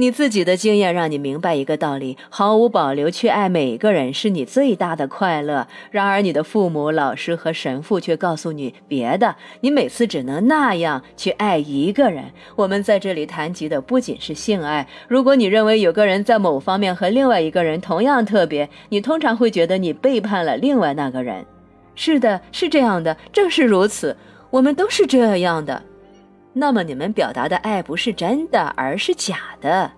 你自己的经验让你明白一个道理：毫无保留去爱每个人是你最大的快乐。然而，你的父母、老师和神父却告诉你别的，你每次只能那样去爱一个人。我们在这里谈及的不仅是性爱。如果你认为有个人在某方面和另外一个人同样特别，你通常会觉得你背叛了另外那个人。是的，是这样的，正是如此，我们都是这样的。那么你们表达的爱不是真的，而是假的。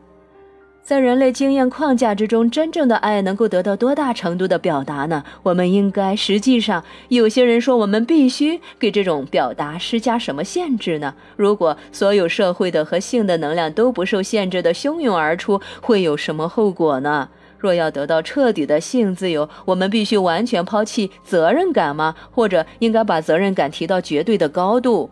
在人类经验框架之中，真正的爱能够得到多大程度的表达呢？我们应该实际上，有些人说我们必须给这种表达施加什么限制呢？如果所有社会的和性的能量都不受限制的汹涌而出，会有什么后果呢？若要得到彻底的性自由，我们必须完全抛弃责任感吗？或者应该把责任感提到绝对的高度？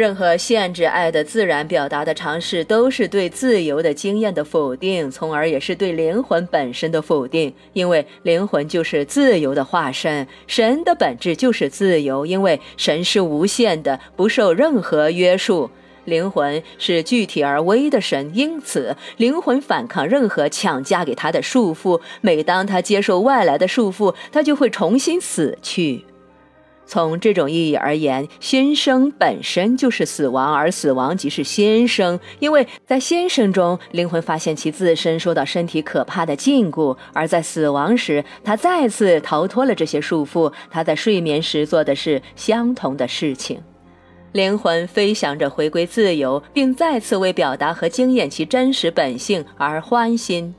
任何限制爱的自然表达的尝试，都是对自由的经验的否定，从而也是对灵魂本身的否定。因为灵魂就是自由的化身，神的本质就是自由，因为神是无限的，不受任何约束。灵魂是具体而微的神，因此灵魂反抗任何强加给他的束缚。每当他接受外来的束缚，他就会重新死去。从这种意义而言，新生本身就是死亡，而死亡即是新生。因为在新生中，灵魂发现其自身受到身体可怕的禁锢；而在死亡时，他再次逃脱了这些束缚。他在睡眠时做的是相同的事情。灵魂飞翔着回归自由，并再次为表达和经验其真实本性而欢欣。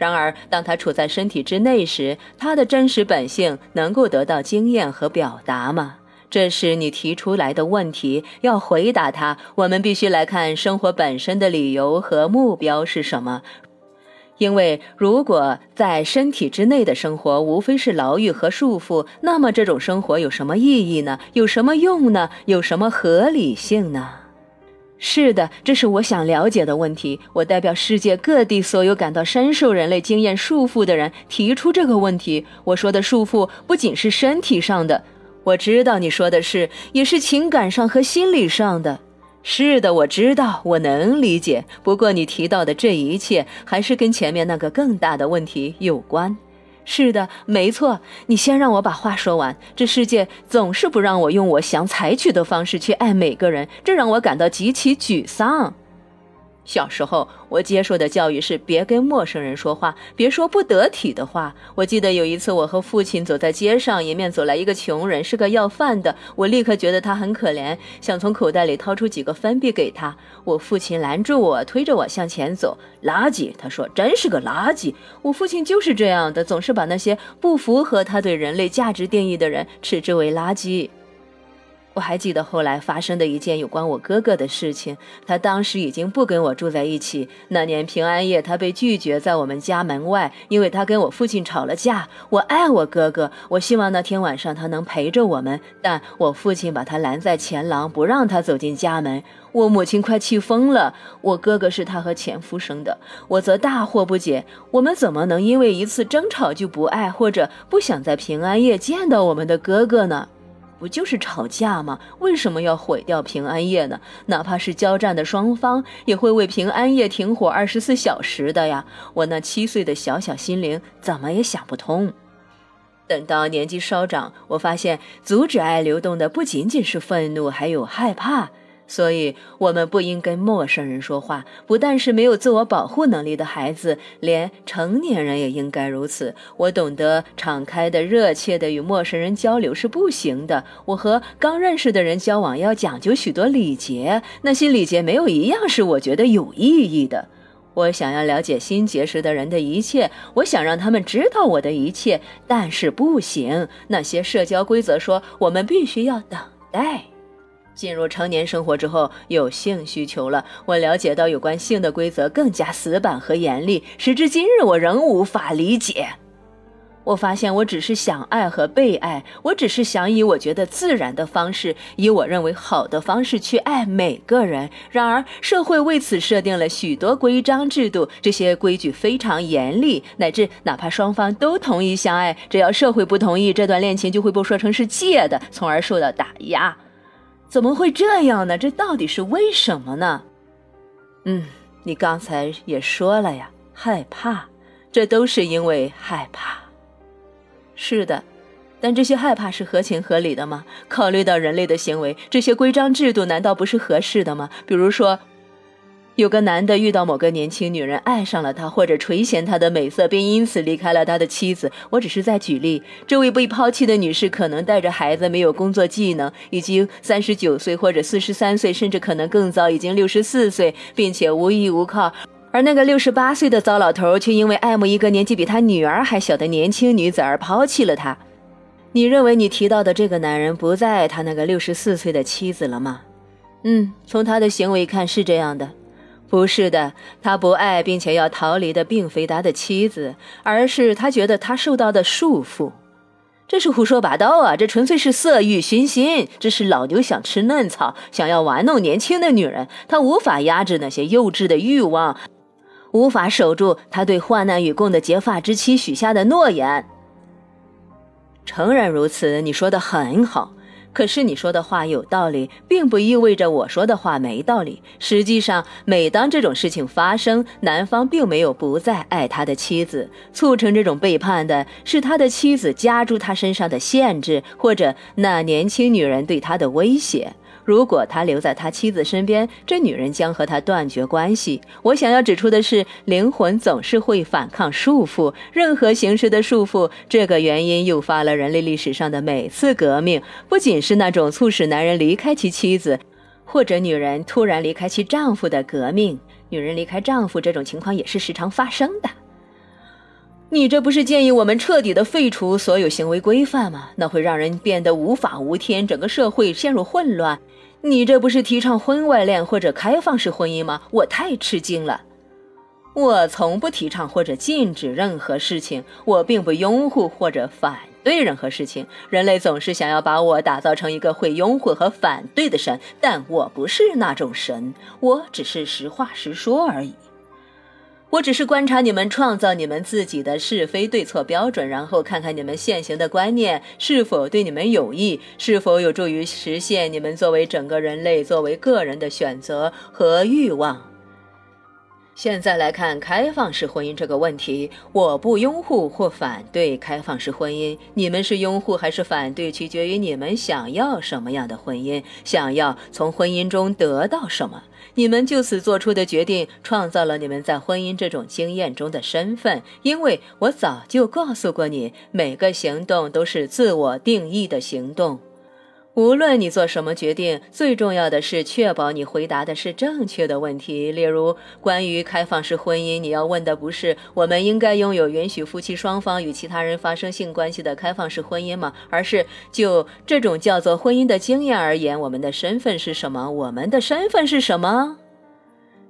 然而，当他处在身体之内时，他的真实本性能够得到经验和表达吗？这是你提出来的问题。要回答它，我们必须来看生活本身的理由和目标是什么。因为，如果在身体之内的生活无非是牢狱和束缚，那么这种生活有什么意义呢？有什么用呢？有什么合理性呢？是的，这是我想了解的问题。我代表世界各地所有感到深受人类经验束缚的人提出这个问题。我说的束缚不仅是身体上的，我知道你说的是，也是情感上和心理上的。是的，我知道，我能理解。不过你提到的这一切，还是跟前面那个更大的问题有关。是的，没错。你先让我把话说完。这世界总是不让我用我想采取的方式去爱每个人，这让我感到极其沮丧。小时候，我接受的教育是别跟陌生人说话，别说不得体的话。我记得有一次，我和父亲走在街上，迎面走来一个穷人，是个要饭的。我立刻觉得他很可怜，想从口袋里掏出几个分币给他。我父亲拦住我，推着我向前走。垃圾，他说，真是个垃圾。我父亲就是这样的，总是把那些不符合他对人类价值定义的人斥之为垃圾。我还记得后来发生的一件有关我哥哥的事情。他当时已经不跟我住在一起。那年平安夜，他被拒绝在我们家门外，因为他跟我父亲吵了架。我爱我哥哥，我希望那天晚上他能陪着我们，但我父亲把他拦在前廊，不让他走进家门。我母亲快气疯了。我哥哥是他和前夫生的，我则大惑不解：我们怎么能因为一次争吵就不爱或者不想在平安夜见到我们的哥哥呢？不就是吵架吗？为什么要毁掉平安夜呢？哪怕是交战的双方，也会为平安夜停火二十四小时的呀！我那七岁的小小心灵怎么也想不通。等到年纪稍长，我发现阻止爱流动的不仅仅是愤怒，还有害怕。所以，我们不应跟陌生人说话。不但是没有自我保护能力的孩子，连成年人也应该如此。我懂得，敞开的、热切的与陌生人交流是不行的。我和刚认识的人交往要讲究许多礼节，那些礼节没有一样是我觉得有意义的。我想要了解新结识的人的一切，我想让他们知道我的一切，但是不行。那些社交规则说，我们必须要等待。进入成年生活之后，有性需求了。我了解到有关性的规则更加死板和严厉，时至今日我仍无法理解。我发现我只是想爱和被爱，我只是想以我觉得自然的方式，以我认为好的方式去爱每个人。然而，社会为此设定了许多规章制度，这些规矩非常严厉，乃至哪怕双方都同意相爱，只要社会不同意，这段恋情就会被说成是借的，从而受到打压。怎么会这样呢？这到底是为什么呢？嗯，你刚才也说了呀，害怕，这都是因为害怕。是的，但这些害怕是合情合理的吗？考虑到人类的行为，这些规章制度难道不是合适的吗？比如说。有个男的遇到某个年轻女人，爱上了她，或者垂涎她的美色，并因此离开了他的妻子。我只是在举例。这位被抛弃的女士可能带着孩子，没有工作技能，已经三十九岁或者四十三岁，甚至可能更早，已经六十四岁，并且无依无靠。而那个六十八岁的糟老头却因为爱慕一个年纪比他女儿还小的年轻女子而抛弃了他。你认为你提到的这个男人不再爱他那个六十四岁的妻子了吗？嗯，从他的行为看是这样的。不是的，他不爱并且要逃离的并非他的妻子，而是他觉得他受到的束缚。这是胡说八道啊！这纯粹是色欲熏心，这是老牛想吃嫩草，想要玩弄年轻的女人。他无法压制那些幼稚的欲望，无法守住他对患难与共的结发之妻许下的诺言。诚然如此，你说的很好。可是你说的话有道理，并不意味着我说的话没道理。实际上，每当这种事情发生，男方并没有不再爱他的妻子，促成这种背叛的是他的妻子加诸他身上的限制，或者那年轻女人对他的威胁。如果他留在他妻子身边，这女人将和他断绝关系。我想要指出的是，灵魂总是会反抗束缚，任何形式的束缚。这个原因诱发了人类历史上的每次革命，不仅是那种促使男人离开其妻子，或者女人突然离开其丈夫的革命。女人离开丈夫这种情况也是时常发生的。你这不是建议我们彻底的废除所有行为规范吗？那会让人变得无法无天，整个社会陷入混乱。你这不是提倡婚外恋或者开放式婚姻吗？我太吃惊了。我从不提倡或者禁止任何事情，我并不拥护或者反对任何事情。人类总是想要把我打造成一个会拥护和反对的神，但我不是那种神，我只是实话实说而已。我只是观察你们创造你们自己的是非对错标准，然后看看你们现行的观念是否对你们有益，是否有助于实现你们作为整个人类、作为个人的选择和欲望。现在来看开放式婚姻这个问题，我不拥护或反对开放式婚姻。你们是拥护还是反对，取决于你们想要什么样的婚姻，想要从婚姻中得到什么。你们就此做出的决定，创造了你们在婚姻这种经验中的身份。因为我早就告诉过你，每个行动都是自我定义的行动。无论你做什么决定，最重要的是确保你回答的是正确的问题。例如，关于开放式婚姻，你要问的不是“我们应该拥有允许夫妻双方与其他人发生性关系的开放式婚姻吗？”而是就这种叫做婚姻的经验而言，我们的身份是什么？我们的身份是什么？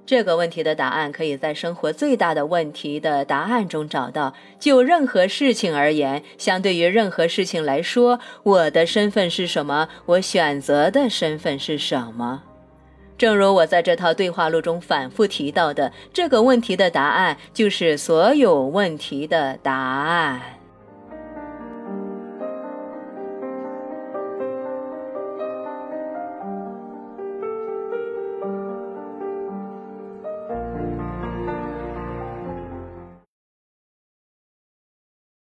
这个问题的答案可以在生活最大的问题的答案中找到。就任何事情而言，相对于任何事情来说，我的身份是什么？我选择的身份是什么？正如我在这套对话录中反复提到的，这个问题的答案就是所有问题的答案。